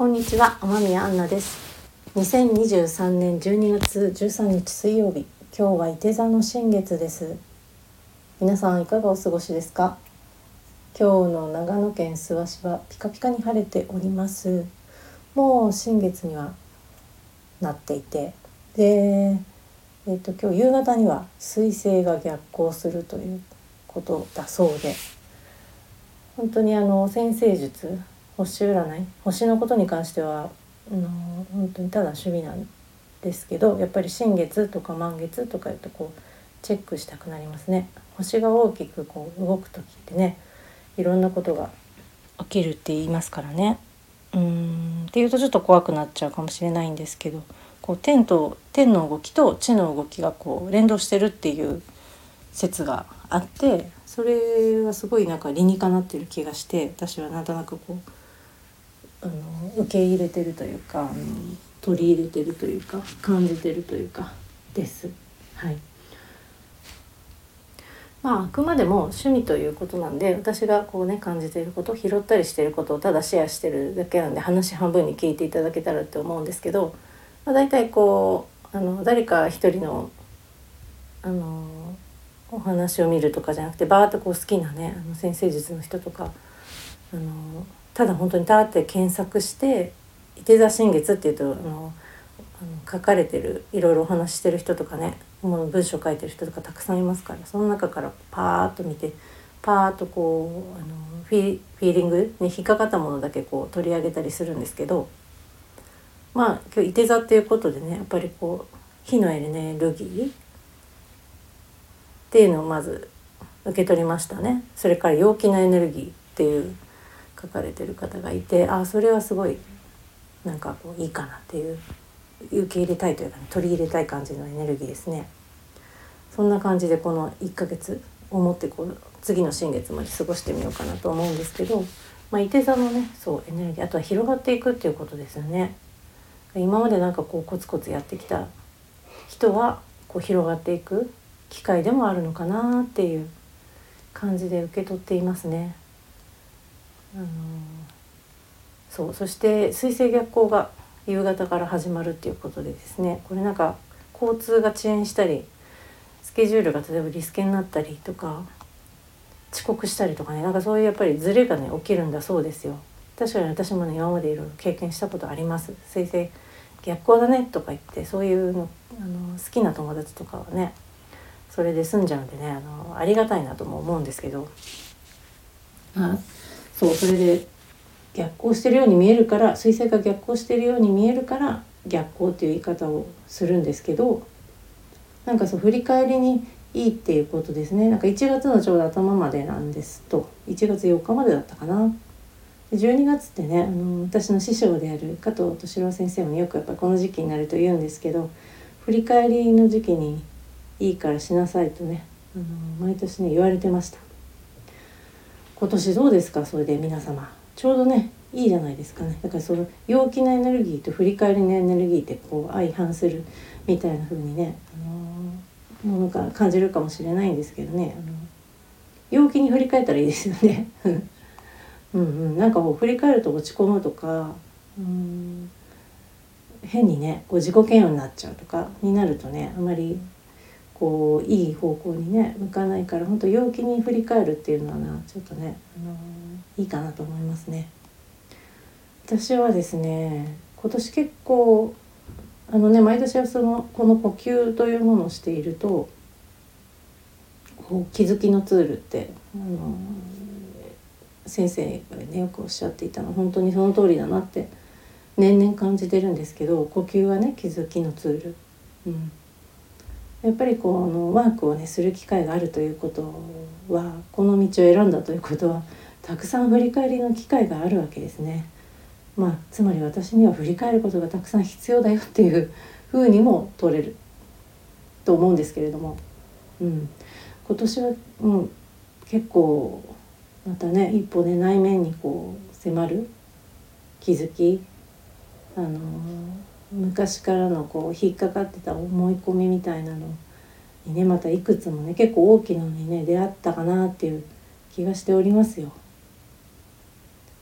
こんにちは、天宮アンナです。2023年12月13日水曜日、今日は伊手座の新月です。皆さんいかがお過ごしですか？今日の長野県諏訪市はピカピカに晴れております。もう新月にはなっていて、で、えっ、と今日夕方には彗星が逆行するということだそうで、本当にあの先生術星占い？星のことに関してはあの本当にただ趣味なんですけどやっぱり新月とか満月とか言うとこうチェックしたくなりますね。星が大きくこう動く時ってねいろんなことが起きるって言いますからね。うんっていうとちょっと怖くなっちゃうかもしれないんですけどこう天と天の動きと地の動きがこう連動してるっていう説があってそれはすごいなんか理にかなってる気がして私はなんとなくこうあの受け入れてるというかあの取り入れてるというか感じてるというかです。はいまあ、あくまでも趣味ということなんで私がこうね感じていること拾ったりしていることをただシェアしてるだけなんで話半分に聞いていただけたらって思うんですけど、まあ、大体こうあの誰か一人のあのお話を見るとかじゃなくてバーッとこう好きなねあの先生術の人とかあのただ本当にたって検索して「伊手座新月」っていうとあのあの書かれてるいろいろお話ししてる人とかねもう文章書いてる人とかたくさんいますからその中からパーッと見てパーッとこうあのフィフィーリングに引っかかったものだけこう取り上げたりするんですけどまあ今日伊手座っていうことでねやっぱりこう火のエネルギーっていうのをまず受け取りましたね。それから陽気なエネルギーっていう書かれてる方がいてあそれはすごいなんかこういいかなっていう受け入れたいというか、ね、取り入れたい感じのエネルギーですね。そんな感じでこの1ヶ月をもってこう次の新月まで過ごしてみようかなと思うんですけど、まあ、伊手座のねそうエネルギーあとは広がっていくっていうことですよね。今までなんかこうコツコツやってきた人はこう広がっていく機会でもあるのかなっていう感じで受け取っていますね。あのそうそして水星逆行が夕方から始まるっていうことでですねこれなんか交通が遅延したりスケジュールが例えばリスケになったりとか遅刻したりとかねなんかそういうやっぱりズレがね起きるんだそうですよ。確かに私もね今までいろいろ経験したことあります。水星逆行だねとか言ってそういうのあの好きな友達とかはねそれで済んじゃうんでねあのありがたいなとも思うんですけどあそうそれで逆行してるように見えるから彗星が逆行してるように見えるから逆行っていう言い方をするんですけどなんかそう振り返りにいいっていうことですねなんか1月のちょうど頭までなんですと1月4日までだったかな。12月ってねあの私の師匠である加藤敏郎先生もよくやっぱこの時期になると言うんですけど振り返りの時期にいいからしなさいとねあの毎年ね言われてました今年どうですか？それで皆様。ちょうどねいいじゃないですかね。だからその陽気なエネルギーと振り返りのエネルギーってこう相反するみたいな風にね、あのものが感じるかもしれないんですけどね。あの陽気に振り返ったらいいですよね。うんうん。なんかこう振り返ると落ち込むとかうん変にねこう自己嫌悪になっちゃうとかになるとねあまりこういい方向にね向かないから本当陽気に振り返るっていうのはなちょっとね、あのいいかなと思いますね。私はですね今年結構あのね毎年はそのこの呼吸というものをしているとこう気づきのツールってあの先生がねよくおっしゃっていたの本当にその通りだなって年々感じてるんですけど呼吸はね気づきのツール。うんやっぱりこのワークをねする機会があるということはこの道を選んだということはたくさん振り返りの機会があるわけですね。まあつまり私には振り返ることがたくさん必要だよっていうふうにも取れると思うんですけれども、うん、今年は、うん、結構またね一歩ね内面にこう迫る気づき。あの昔からのこう引っかかってた思い込みみたいなのにねまたいくつもね結構大きなのにね出会ったかなっていう気がしておりますよ。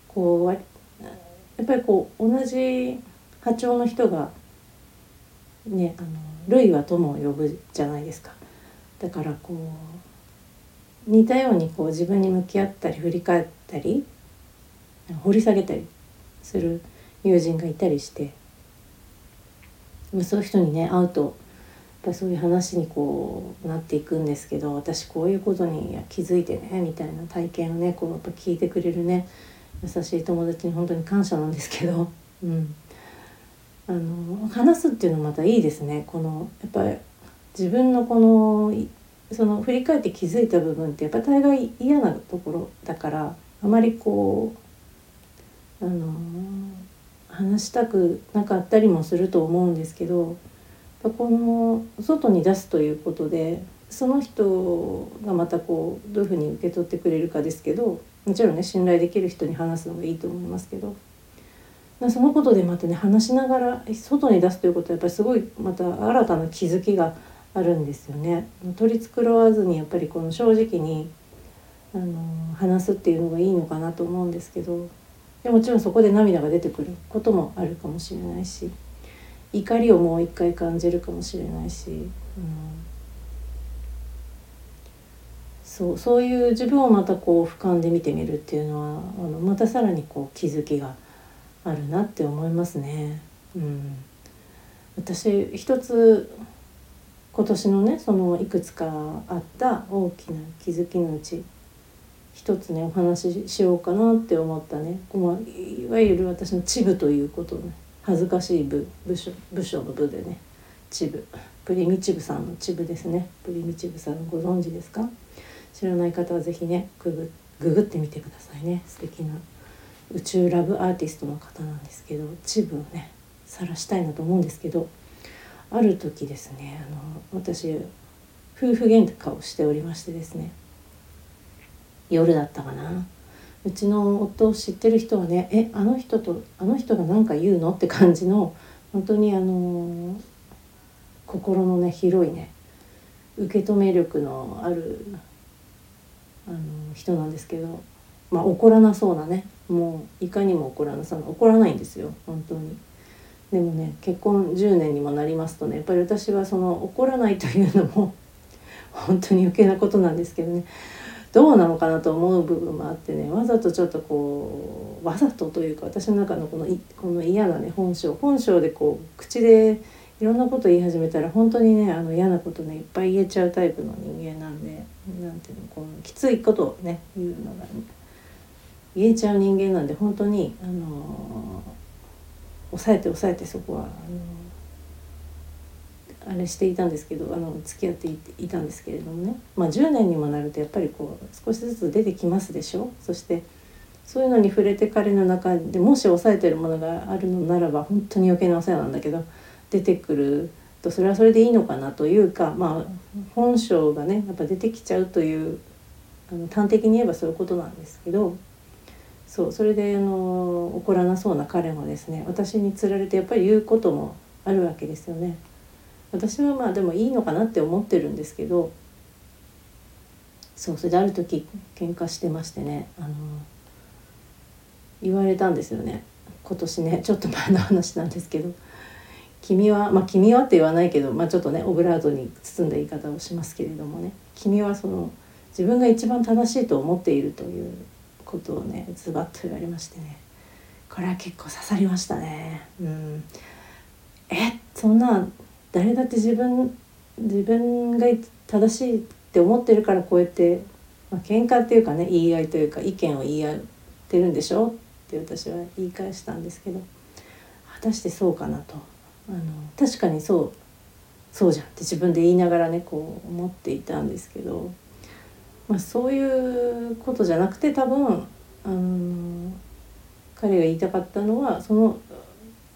こうやっぱりこう同じ波長の人がねあの類は友を呼ぶじゃないですか。だからこう似たようにこう自分に向き合ったり振り返ったり掘り下げたりする友人がいたりしてそういう人にね会うとやっぱそういう話にこうなっていくんですけど私こういうことに気づいてねみたいな体験をねこうやっぱ聞いてくれるね優しい友達に本当に感謝なんですけど、うん、あの話すっていうのまたいいですね。このやっぱり自分のこのその振り返って気づいた部分ってやっぱ大概嫌なところだからあまりこうあの話したくなかったりもすると思うんですけどこの外に出すということでその人がまたこうどういうふうに受け取ってくれるかですけどもちろんね信頼できる人に話すのがいいと思いますけどそのことでまたね話しながら外に出すということはやっぱりすごいまた新たな気づきがあるんですよね。取り繕わずにやっぱりこの正直にあの話すっていうのがいいのかなと思うんですけどでもちろんそこで涙が出てくることもあるかもしれないし怒りをもう一回感じるかもしれないし、うん、そうそういう自分をまたこう俯瞰で見てみるっていうのはあのまたさらにこう気づきがあるなって思いますね。うん、私一つ今年のねそのいくつかあった大きな気づきのうち一つねお話ししようかなって思ったね、まあ、いわゆる私のチブということね。恥ずかしい部部署部署の部でね。チブ。プリミチブさんのチブですね。プリミチブさんご存知ですか？知らない方は是非ねググググってみてくださいね。素敵な。宇宙ラブアーティストの方なんですけどチブをね晒したいなと思うんですけどある時ですねあの私夫婦喧嘩をしておりましてですね。夜だったかな。うちの夫を知ってる人はねえあの人とあの人が何か言うの？って感じの本当にあの心のね広いね受け止め力のあるあの人なんですけどまあ怒らなそうなねもういかにも怒らなさ怒らないんですよ本当に。でもね結婚10年にもなりますとねやっぱり私はその怒らないというのも本当に余計なことなんですけどね。どうなのかなと思う部分もあってねわざとちょっとこうわざとというか私の中のこのこの嫌なね本性本性でこう口でいろんなこと言い始めたら本当にねあの嫌なことねいっぱい言えちゃうタイプの人間なんでなんていうのこのきついことをね言うのが、ね、言えちゃう人間なんで本当にあの抑えて抑えてそこはあのあれしていたんですけどあの付き合っていたんですけれどもね、まあ、10年にもなるとやっぱりこう少しずつ出てきますでしょそしてそういうのに触れて彼の中でもし抑えてるものがあるのならば本当に余計なお世話なんだけど出てくるとそれはそれでいいのかなというかまあ本性がねやっぱ出てきちゃうというあの端的に言えばそういうことなんですけどそうそれであの怒らなそうな彼もですね私につられてやっぱり言うこともあるわけですよね。私はまあでもいいのかなって思ってるんですけどそうそれである時喧嘩してましてねあの言われたんですよね。今年ねちょっと前の話なんですけど「君はまあ君は」って言わないけど、まあ、ちょっとねオブラートに包んだ言い方をしますけれどもね「君はその自分が一番正しいと思っている」ということをねズバッと言われましてね。これは結構刺さりましたね。うん、えそんな誰だって自分自分が正しいって思ってるからこうやって、まあ喧嘩っていうかね言い合いというか意見を言い合ってるんでしょ？って私は言い返したんですけど果たしてそうかなと。あの確かにそうそうじゃんって自分で言いながらねこう思っていたんですけど、まあ、そういうことじゃなくて多分あの彼が言いたかったのはその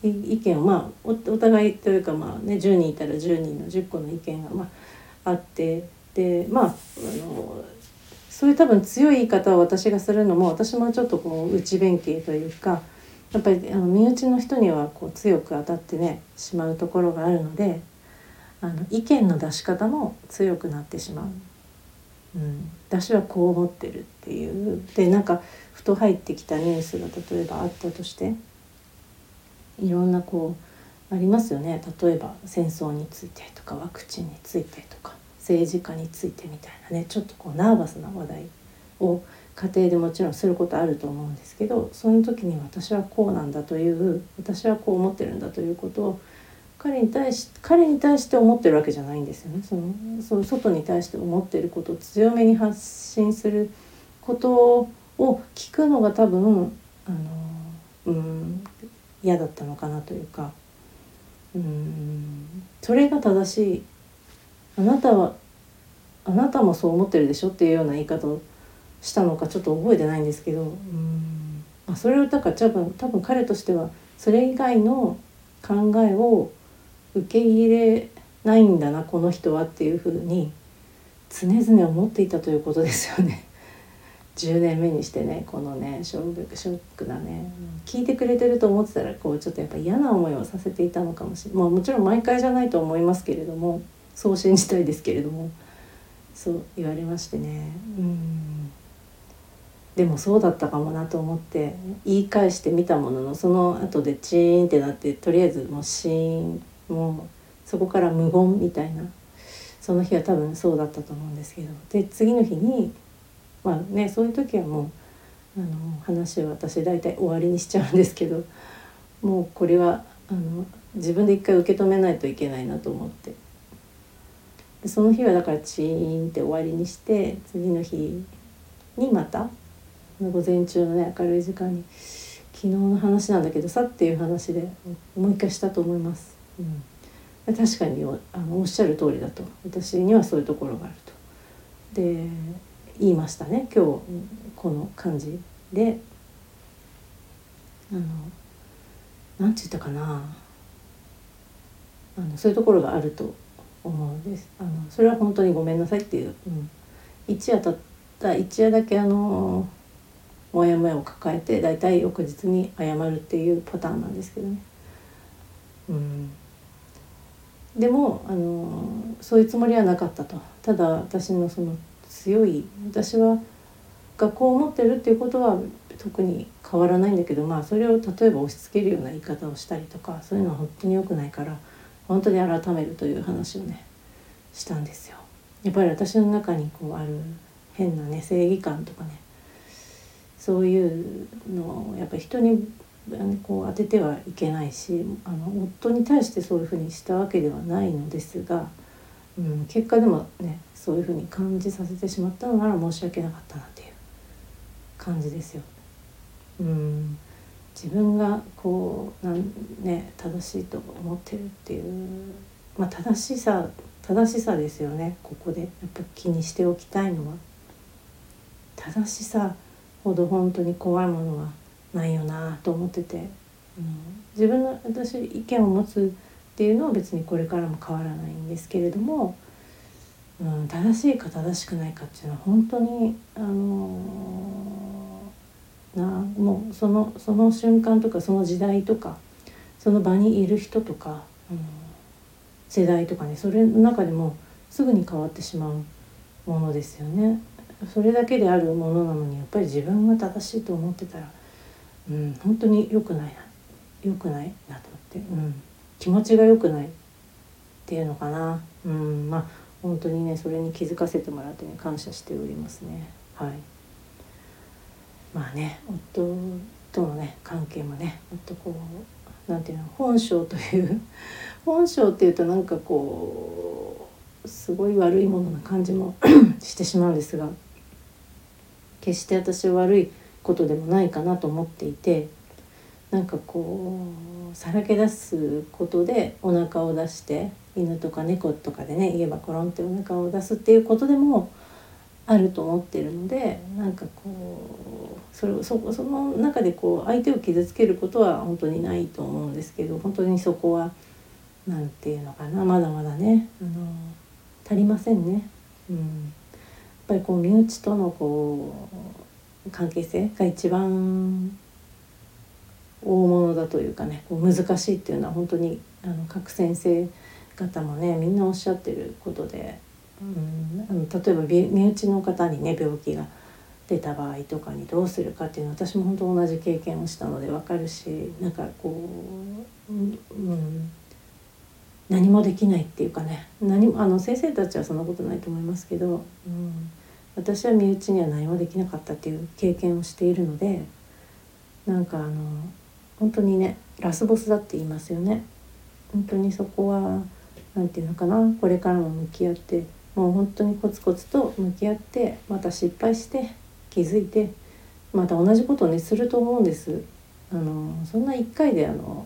意見をまあお互いというかまあね10人いたら10人の10個の意見がまああってでまああのそういう多分強い言い方を私がするのも私もちょっとこう内弁慶というかやっぱりあの身内の人にはこう強く当たってねしまうところがあるのであの意見の出し方も強くなってしまう。うん、私はこう思ってるっていうでなんかふと入ってきたニュースが例えばあったとしていろんなこうありますよね。例えば戦争についてとかワクチンについてとか政治家についてみたいなねちょっとこうナーバスな話題を家庭でもちろんすることあると思うんですけどそういう時に私はこうなんだという私はこう思ってるんだということを彼に対し彼に対して思ってるわけじゃないんですよね。そのその外に対して思ってることを強めに発信することを聞くのが多分あのうん嫌だったのかなというか。うん。それが正しい。あなたはあなたもそう思ってるでしょっていうような言い方をしたのかちょっと覚えてないんですけど。うん。あそれをだから多分多分彼としてはそれ以外の考えを受け入れないんだなこの人はっていうふうに常々思っていたということですよね。10年目にしてねこのねショックショックだね聞いてくれてると思ってたらこうちょっとやっぱ嫌な思いをさせていたのかもしれない、まあ、もちろん毎回じゃないと思いますけれどもそう信じたいですけれどもそう言われましてね。うん。でもそうだったかもなと思って言い返してみたもののその後でチーンってなってとりあえずもうシーンもうそこから無言みたいなその日は多分そうだったと思うんですけど。で次の日にまあねそういう時はもうあの話を私大体終わりにしちゃうんですけどもうこれはあの自分で一回受け止めないといけないなと思ってでその日はだからチーンって終わりにして次の日にまた午前中のね明るい時間に昨日の話なんだけどさっていう話でもう一回したと思います。うん、確かにあのおっしゃる通りだと私にはそういうところがあると。で言いましたね今日この感じで。あの何て言ったかな。あのそういうところがあると思うんです。あのそれは本当にごめんなさいっていう、うん、一夜たった一夜だけあのモヤモヤを抱えて大体翌日に謝るっていうパターンなんですけどね。うん、でもあのそういうつもりはなかったと。ただ私のその強い私はがこう思ってるっていうことは特に変わらないんだけどまあそれを例えば押し付けるような言い方をしたりとかそういうのは本当に良くないから本当に改めるという話をねしたんですよ。やっぱり私の中にこうある変なね正義感とかねそういうのをやっぱり人にこう当ててはいけないしあの夫に対してそういうふうにしたわけではないのですが、うん、結果でもねそういうふうに感じさせてしまったのなら申し訳なかったなっていう感じですよ。うん。自分がこうなんね正しいと思ってるっていうまあ正しさ正しさですよねここで。やっぱ気にしておきたいのは。正しさほど本当に怖いものはないよなと思ってて、うん、自分の私意見を持つっていうのは別にこれからも変わらないんですけれども、うん、正しいか正しくないかっていうのは本当にあのー、なもうそのその瞬間とかその時代とかその場にいる人とか、うん、世代とかねそれの中でもすぐに変わってしまうものですよね。それだけであるものなのにやっぱり自分が正しいと思ってたら、うん、本当に良くないな良くないなと思って、うん、気持ちが良くないっていうのかな、うん、まあ本当にねそれに気づかせてもらってね感謝しておりますね。はい。まあね夫とのね関係もねもっとこうなんていうの本性という 本性っていうとなんかこうすごい悪いものな感じも してしまうんですが決して私は悪いことでもないかなと思っていてなんかこうさらけ出すことでお腹を出して犬とか猫とかでね言えばコロンってお腹を出すっていうことでもあると思ってるのでなんかこうそれそその中でこう相手を傷つけることは本当にないと思うんですけど本当にそこは何て言うのかなまだまだねあの足りませんね。うんやっぱりこう身内とのこう関係性が一番大物だというかねこう難しいっていうのは本当にあの各先生方もねみんなおっしゃってることで、うん、あの例えば身内の方にね病気が出た場合とかにどうするかっていうのは私も本当同じ経験をしたので分かるしなんかこう、うん、何もできないっていうかね何もあの先生たちはそんなことないと思いますけど、うん、私は身内には何もできなかったっていう経験をしているのでなんかあの本当にねラスボスだって言いますよね。本当にそこは何て言うのかなこれからも向き合ってもう本当にコツコツと向き合ってまた失敗して気づいてまた同じことをねすると思うんです。あのそんな一回であの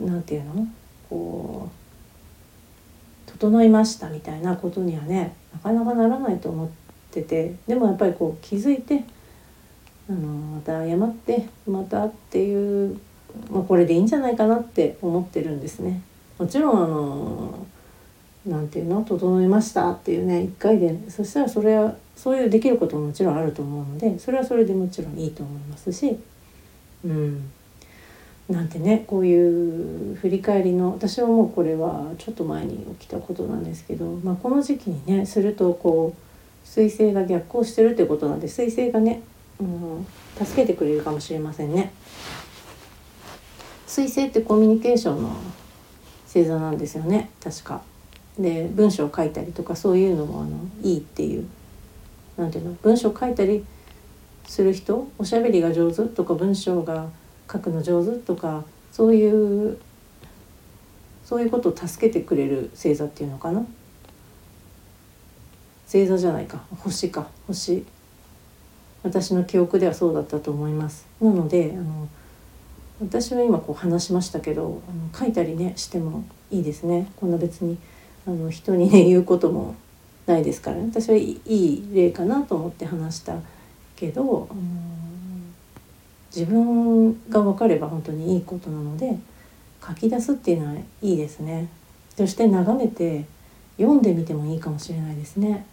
なんていうの？こう整いましたみたいなことにはねなかなかならないと思っててでもやっぱりこう気づいてあのまた謝ってまたっていう、まあ、これでいいんじゃないかなって思ってるんですね。もちろんあのなんていうの整いましたっていうね一回でそしたらそれはそういうできることももちろんあると思うのでそれはそれでもちろんいいと思いますしうんなんてねこういう振り返りの私はもうこれはちょっと前に起きたことなんですけど、まあ、この時期にねするとこう彗星が逆行してるってことなんで彗星がね、助けてくれるかもしれませんね。彗星ってコミュニケーションの星座なんですよね。確か。で文章を書いたりとかそういうのもあのいいっていう。何ていうの？文章を書いたりする人？おしゃべりが上手とか文章が書くの上手とかそういうそういうことを助けてくれる星座っていうのかな？星座じゃないか星か。星。私の記憶ではそうだったと思いますなのであの私は今こう話しましたけどあの書いたりねしてもいいですねこんな別にあの人にね言うこともないですから、ね、私はいい例かなと思って話したけど、あの自分が分かれば本当にいいことなので書き出すっていうのはいいですね。そして眺めて読んでみてもいいかもしれないですね。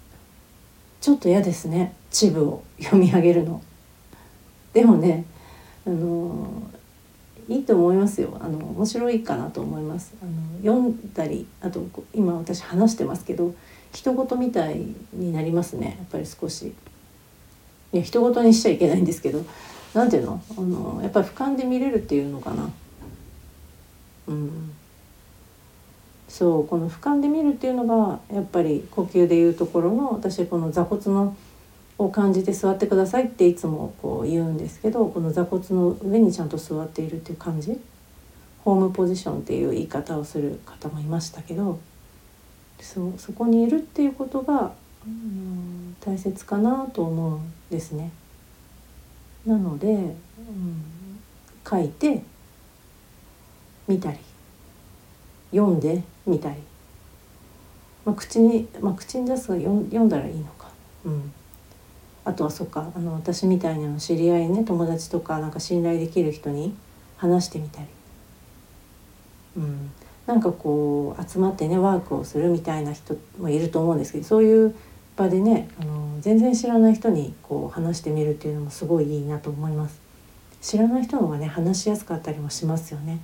ちょっと嫌ですね。地部を読み上げるの。でもねあのいいと思いますよ。あの面白いかなと思います。あの読んだりあと今私話してますけど人事みたいになりますね。やっぱり少し。いや人事にしちゃいけないんですけど何ていうの？あのやっぱり俯瞰で見れるっていうのかな。うん。そうこの俯瞰で見るっていうのがやっぱり呼吸でいうところの私この座骨のを感じて座ってくださいっていつもこう言うんですけどこの座骨の上にちゃんと座っているっていう感じホームポジションっていう言い方をする方もいましたけどそうそこにいるっていうことが、うん、大切かなと思うんですね。なので、うん、書いて見たり読んでみたり、まあ、口に、まあ、口に出すが読んだらいいのか。うんあとはそっかあの私みたいな知り合いね友達とかなんか信頼できる人に話してみたり、うん、なんかこう集まってねワークをするみたいな人もいると思うんですけどそういう場でねあの全然知らない人にこう話してみるっていうのもすごいいいなと思います。知らない人の方がね話しやすかったりもしますよね。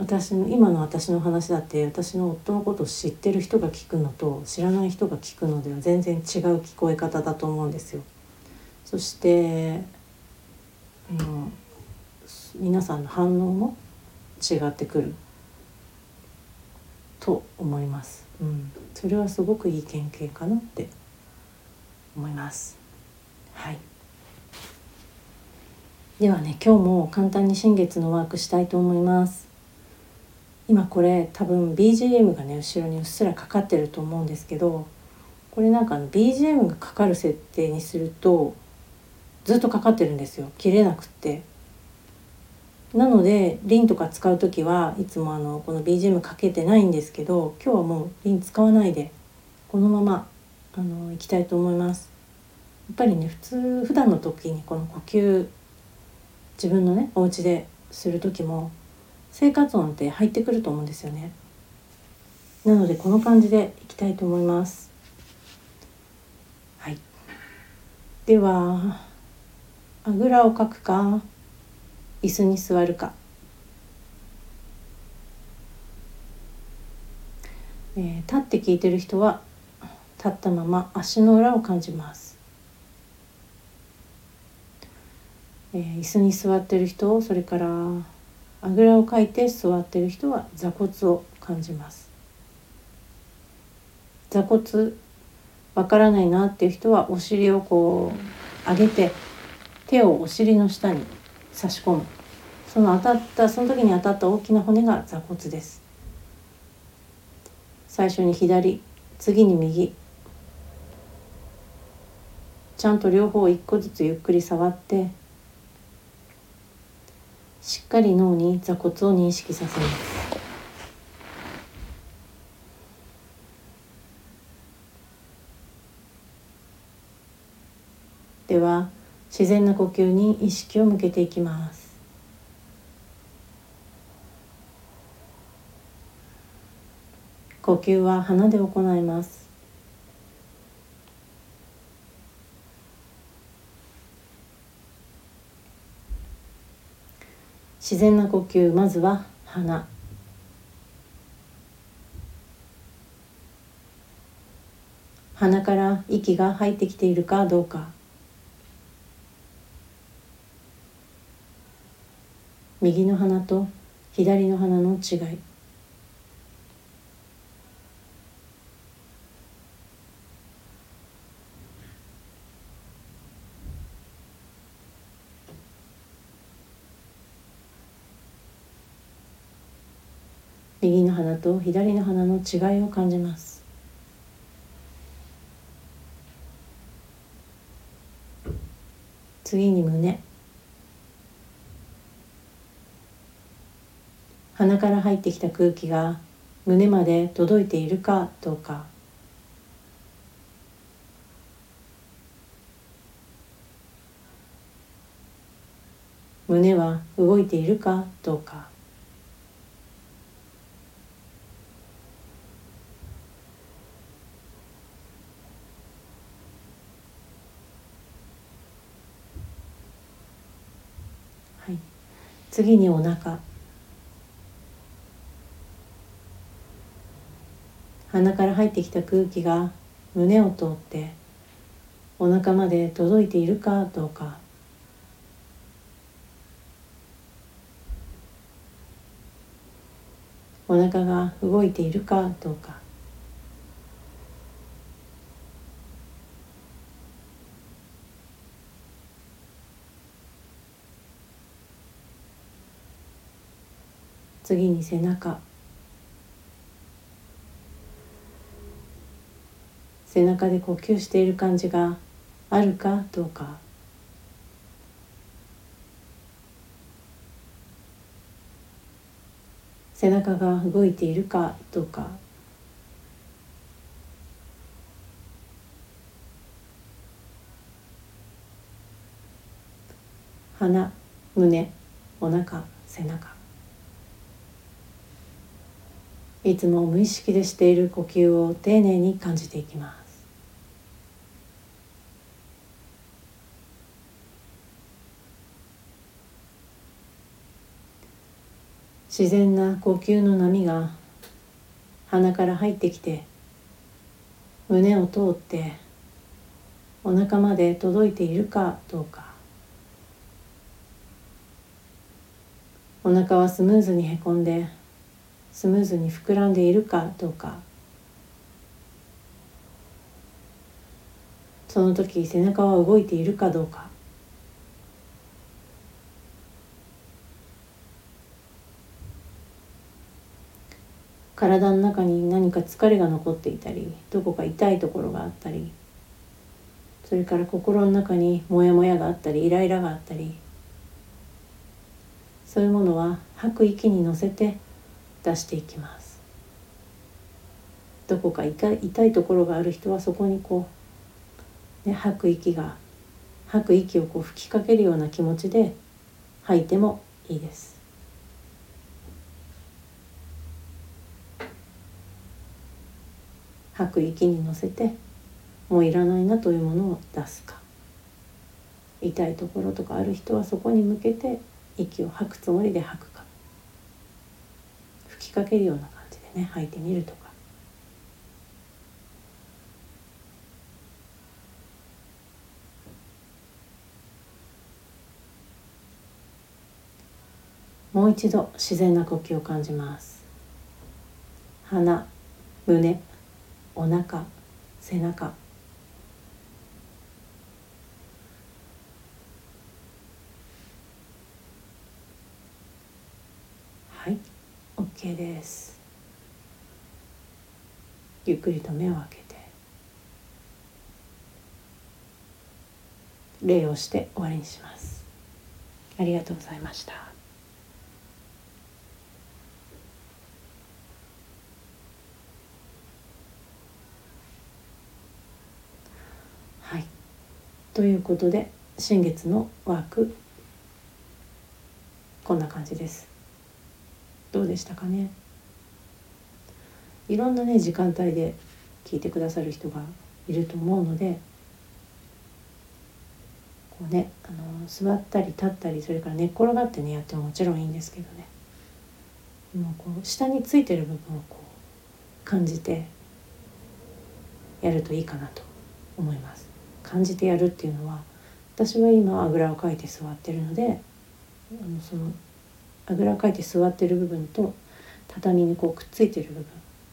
私の今の私の話だって私の夫のことを知ってる人が聞くのと知らない人が聞くのでは全然違う聞こえ方だと思うんですよ。そして、うん、皆さんの反応も違ってくると思います。うん、それはすごくいい経験かなって思います。はい。ではね今日も簡単に新月のワークしたいと思います。今これ多分 BGM がね後ろにうっすらかかってると思うんですけどこれなんかあの BGM がかかる設定にするとずっとかかってるんですよ。切れなくって。なのでリンとか使う時はいつもあのこの BGM かけてないんですけど今日はもうリン使わないでこのままあのいきたいと思います。やっぱりね普通普段の時にこの呼吸自分のねお家でする時も生活音って入ってくると思うんですよね。なのでこの感じでいきたいと思います。はい。ではあぐらをかくか椅子に座るか、えー、立って聞いてる人は立ったまま足の裏を感じます、えー、椅子に座ってる人それからあぐらをかいて座っている人は座骨を感じます。座骨わからないなっていう人はお尻をこう上げて手をお尻の下に差し込む。その当たったその時に当たった大きな骨が座骨です。最初に左次に右。ちゃんと両方一個ずつゆっくり触ってしっかり脳に座骨を認識させます。では自然な呼吸に意識を向けていきます。呼吸は鼻で行います。自然な呼吸まずは鼻。鼻から息が入ってきているかどうか。右の鼻と左の鼻の違い右の鼻と左の鼻の違いを感じます。次に胸。鼻から入ってきた空気が胸まで届いているかどうか。胸は動いているかどうか。はい。次にお腹。鼻から入ってきた空気が胸を通ってお腹まで届いているかどうか。お腹が動いているかどうか。次に背中。背中で呼吸している感じがあるかどうか。背中が動いているかどうか。鼻胸お腹背中。いつも無意識でしている呼吸を丁寧に感じていきます。自然な呼吸の波が鼻から入ってきて胸を通ってお腹まで届いているかどうか。お腹はスムーズにへこんでスムーズに膨らんでいるかどうか。その時背中は動いているかどうか。体の中に何か疲れが残っていたりどこか痛いところがあったりそれから心の中にモヤモヤがあったりイライラがあったり。そういうものは吐く息に乗せて出していきます。どこか痛いところがある人はそこにこう、ね、吐く息が吐く息をこう吹きかけるような気持ちで吐いてもいいです。吐く息に乗せてもういらないなというものを出すか。痛いところとかある人はそこに向けて息を吐くつもりで吐く。きかけるような感じでね履いてみるとか。もう一度自然な呼吸を感じます鼻胸お腹背中 OK です。ゆっくりと目を開けて。礼をして終わりにします。ありがとうございました。はい。ということで新月のワークこんな感じです。どうでしたかね？いろんなね時間帯で聞いてくださる人がいると思うのでこうねあの座ったり立ったりそれから寝っ転がってねやってももちろんいいんですけどね。もうこう下についてる部分をこう感じてやるといいかなと思います。感じてやるっていうのは私は今あぐらをかいて座ってるのであのそのあぐらかいて座ってる部分と畳にこうくっついてる部分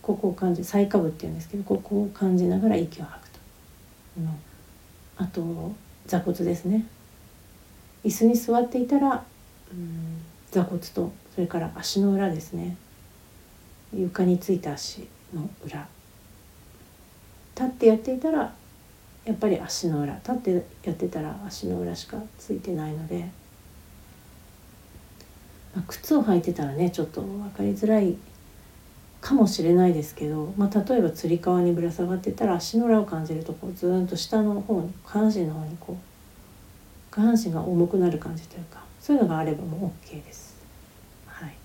ここを感じ最下部っていうんですけどここを感じながら息を吐くと、うん、あと座骨ですね。椅子に座っていたら、うん、座骨とそれから足の裏ですね。床についた足の裏。立ってやっていたらやっぱり足の裏。立ってやってたら足の裏しかついてないので。まあ、靴を履いてたらねちょっと分かりづらいかもしれないですけど、まあ、例えばつり革にぶら下がってたら足の裏を感じるとこうずんと下の方に下半身の方にこう下半身が重くなる感じというかそういうのがあればもう OK です。はい、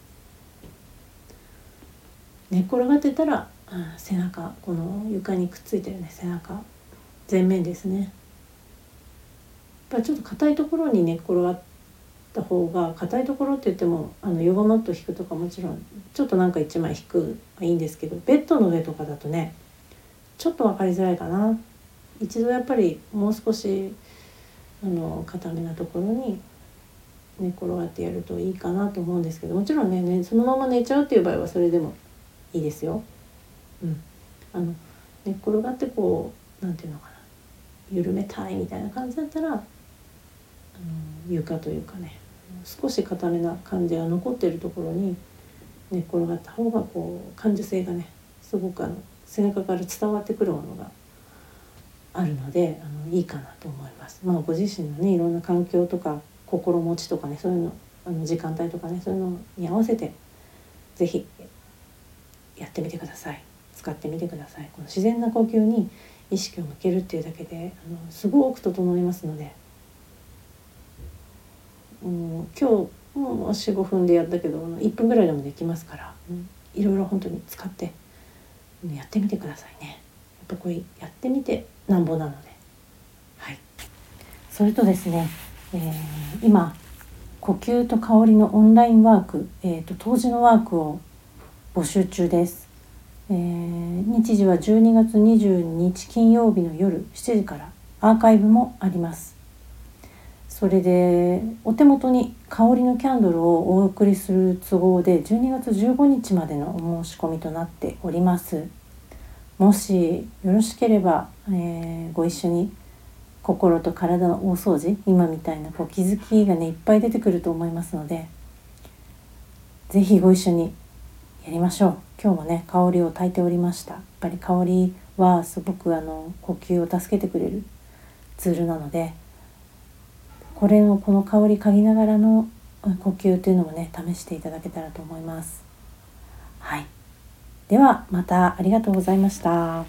寝っ転がってたら、うん、背中この床にくっついてるね背中前面ですね。やっぱちょっと硬いところに寝転がってた方が硬いところって言ってもあのヨガマット引くとかもちろんちょっとなんか1枚引くはいいんですけどベッドの上とかだとねちょっと分かりづらいかな一度やっぱりもう少しあの固めなところに寝転がってやるといいかなと思うんですけどもちろんねねそのまま寝ちゃうっていう場合はそれでもいいですよ。うん、あの寝っ転がってこうなんていうのかな緩めたいみたいな感じだったら床というかね少し硬めな感じが残っているところに寝っ転がった方がこう感受性がねすごくあの背中から伝わってくるものがあるのであのいいかなと思います。まあ、ご自身のねいろんな環境とか心持ちとかねそういうのあの時間帯とかねそういうのに合わせて是非やってみてください使ってみてくださいこの自然な呼吸に意識を向けるっていうだけであのすごく整いますのでうん、今日も45分でやったけど1分ぐらいでもできますから、うん、いろいろ本当に使ってやってみてくださいね。やっぱこれやってみてなんぼなので。はい、それとですね、えー、今呼吸と香りのオンラインワーク、えーと、当時のワークを募集中です。えー、日時は12月22日金曜日の夜7時からアーカイブもあります。それでお手元に香りのキャンドルをお送りする都合で12月15日までのお申し込みとなっております。もしよろしければ、えー、ご一緒に心と体の大掃除今みたいなこう気づきがねいっぱい出てくると思いますので是非ご一緒にやりましょう。今日もね香りを焚いておりました。やっぱり香りはすごくあの呼吸を助けてくれるツールなのでこれのこの香り嗅ぎながらの呼吸というのもね試していただけたらと思います。はい、ではまたありがとうございました。